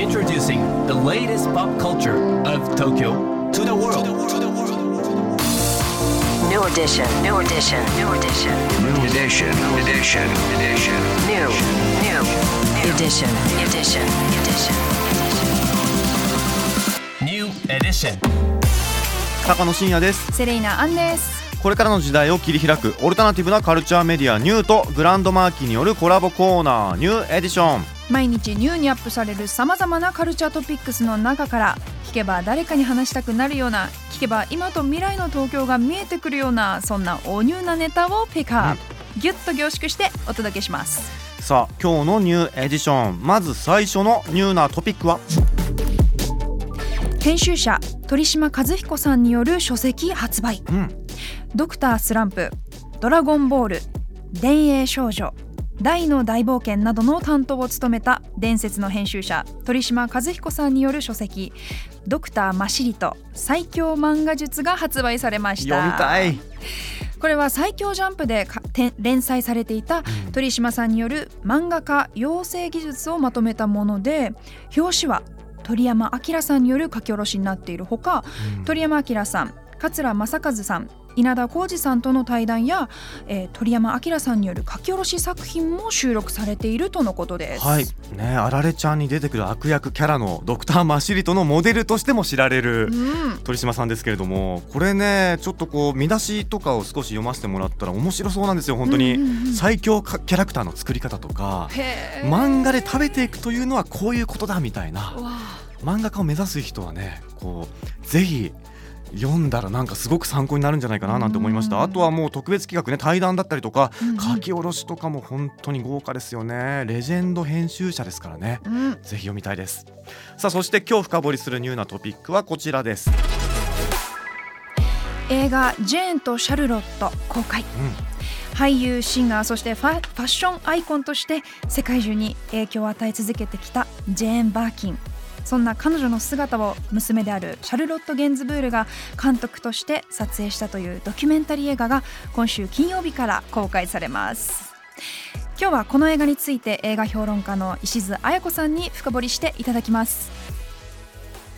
Introducing the latest pop culture of Tokyo to the world. New edition, new edition, new edition. New edition. Edition. Edition. New, new, edition, edition, edition. New edition. 高野真也ですセレイナアンですこれからの時代を切り開くオルタナティブなカルチャーメディアニューとグランドマーキーによるコラボコーナーニューエディション毎日ニューにアップされるさまざまなカルチャートピックスの中から聞けば誰かに話したくなるような聞けば今と未来の東京が見えてくるようなそんなおニューなネタをピックアップ、ギュッと凝縮してお届けします。さあ今日のニューエディション。まず最初のニューなトピックは？編集者鳥島和彦さんによる書籍発売。うん。ドクタースランプドラゴンボール電影少女大の大冒険などの担当を務めた伝説の編集者鳥島和彦さんによる書籍「ドクターマシリと最強漫画術」が発売されました。読みたい。これは最強ジャンプでかて連載されていた鳥島さんによる漫画家養成技術をまとめたもので表紙は鳥山明さんによる書き下ろしになっているほか、うん。鳥山明さん桂正和さん稲田浩二さんとの対談や、えー鳥山明さんによる書き下ろし作品も収録されているとのことです。はい。ねあられちゃんに出てくる悪役キャラのドクターマシリトのモデルとしても知られるうん。鳥島さんですけれどもこれねちょっとこう見出しとかを少し読ませてもらったら面白そうなんですよ本当に、うんうんうん最強かキャラクターの作り方とか漫画で食べていくというのはこういうことだみたいな。漫画家を目指す人はねこうぜひ読んだらなんかすごく参考になるんじゃないかななんて思いましうんた。あとはもう特別企画ね対談だったりとかうんうん。書き下ろしとかも本当に豪華ですよね。レジェンド編集者ですからね。うん。ぜひ読みたいです。さあそして今日深掘りするニューなトピックはこちらです、映画「ジェーンとシャルロット」公開。俳優シンガーそしてファファッションアイコンとして世界中に影響を与え続けてきたジェーン・バーキンそんな彼女の姿を娘であるシャルロット・ゲンズブールが監督として撮影したというドキュメンタリー映画が今週金曜日から公開されます今日はこの映画について映画評論家の石津彩子さんに深掘りしていただきます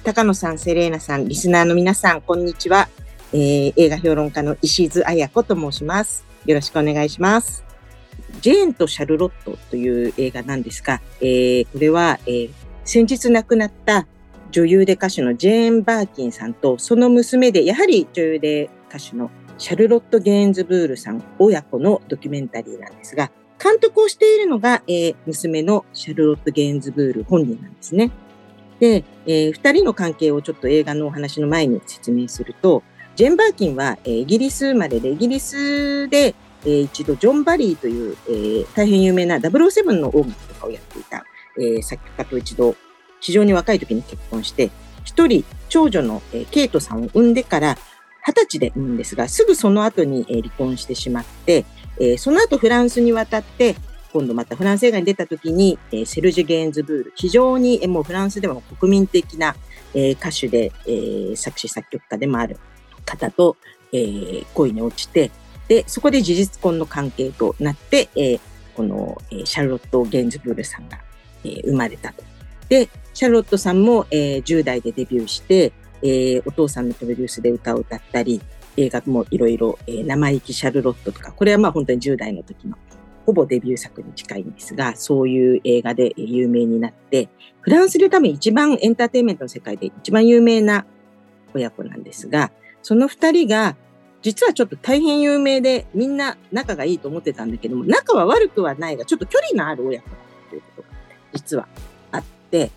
高野さん、セレーナさん、リスナーの皆さん、こんにちは。えー映画評論家の石津彩子と申します。よろしくお願いします。ジェーンとシャルロットという映画なんですが、えーこれは、えー先日亡くなった女優で歌手のジェーン・バーキンさんと、その娘で、やはり女優で歌手のシャルロット・ゲーンズブールさん親子のドキュメンタリーなんですが、監督をしているのが、えー娘のシャルロット・ゲーンズブール本人なんですね。で、えー二人の関係をちょっと映画のお話の前に説明すると、ジェーン・バーキンは、えーイギリス生まれで、イギリスで、えー一度ジョン・バリーという、えー大変有名な007の音楽とかをやっていた、えー作曲家と一度非常に若い時に結婚して、一人長女の、えーケイトさんを産んでから二十歳で産むんですが、すぐその後に、えー離婚してしまって、えーその後フランスに渡って、今度またフランス映画に出た時に、えーセルジュ・ゲーンズブール、非常に、えーもうフランスでも国民的な、えー歌手で、えー作詞作曲家でもある方と、えー恋に落ちて、で、そこで事実婚の関係となって、えーこの、えーシャルロット・ゲーンズブールさんが、えー生まれたと。で、シャルロットさんも、えー10代でデビューして、えーお父さんのプロデュースで歌を歌ったり、映画もいろいろ、えー生意気シャルロットとか、これはまあ本当に10代の時のほぼデビュー作に近いんですが、そういう映画で有名になって、フランスで多分一番エンターテインメントの世界で一番有名な親子なんですが、その二人が、実はちょっと大変有名で、みんな仲がいいと思ってたんだけども、仲は悪くはないが、ちょっと距離のある親子だということ、実はあって、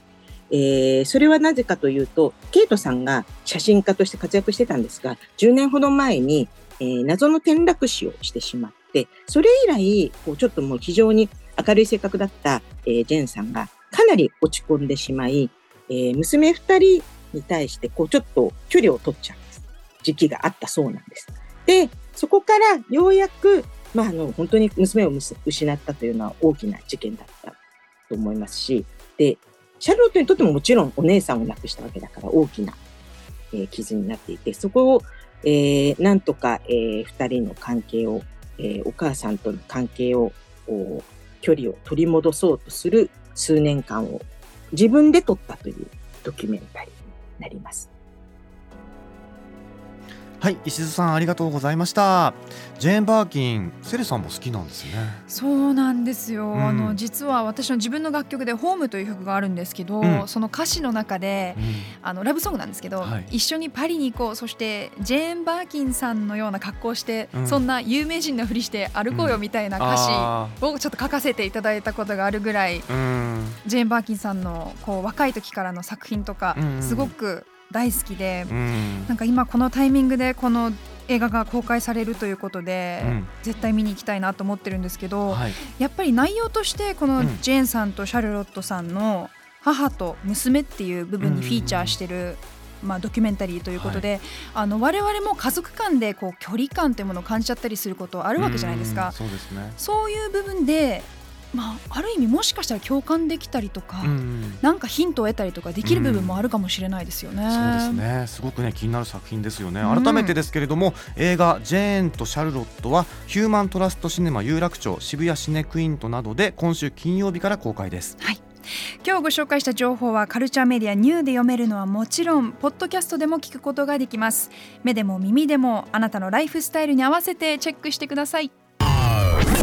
えーそれはなぜかというと、ケイトさんが写真家として活躍してたんですが、10年ほど前に、えー謎の転落死をしてしまって、それ以来、こうちょっともう非常に明るい性格だった、えージェンさんがかなり落ち込んでしまい、えー娘二人に対して、こうちょっと距離を取っちゃうんです。時期があったそうなんです。で、そこからようやく、まあ、あの、本当に娘を失ったというのは大きな事件だったと思いますし、で、シャルロットにとってももちろんお姉さんを亡くしたわけだから大きな、えー傷になっていて、そこを、えーなんとか、えー二人の関係を、えーお母さんとの関係を、距離を取り戻そうとする数年間を自分で撮ったというドキュメンタリーになります。はい石津さんありがとうございました。ジェーン・バーキンセレさんも好きなんですね。そうなんですよ、うん。あの実は私の自分の楽曲で「ホームという曲があるんですけど、うん。その歌詞の中であのラブソングなんですけど、はい。一緒にパリに行こうそしてジェーン・バーキンさんのような格好をして、うん。そんな有名人のふりして歩こうよみたいな歌詞あをちょっと書かせていただいたことがあるぐらいジェーン・バーキンさんのこう若い時からの作品とかうん。すごく大好きで、うん。なんか今このタイミングでこの映画が公開されるということで、うん。絶対見に行きたいなと思ってるんですけど、はい。やっぱり内容としてこのうんジェーンさんとシャルロットさんの母と娘っていう部分にフィーチャーしてる、まあ、ドキュメンタリーということで、あの我々も家族間でこう距離感っていうものを感じちゃったりすることあるわけじゃないですうん。か。そうですね。そういう部分で、まあ、ある意味もしかしたら共感できたりとか、うんなんかヒントを得たりとかできる部分もあるかもしれないですよね。そうですね。すごくね気になる作品ですよね。うん。改めてですけれども、映画「ジェーンとシャルロット」はヒューマントラストシネマ有楽町渋谷シネクイントなどで今週金曜日から公開です。今日ご紹介した情報はカルチャーメディアニューで読めるのはもちろんポッドキャストでも聞くことができます。目でも耳でもあなたのライフスタイルに合わせてチェックしてください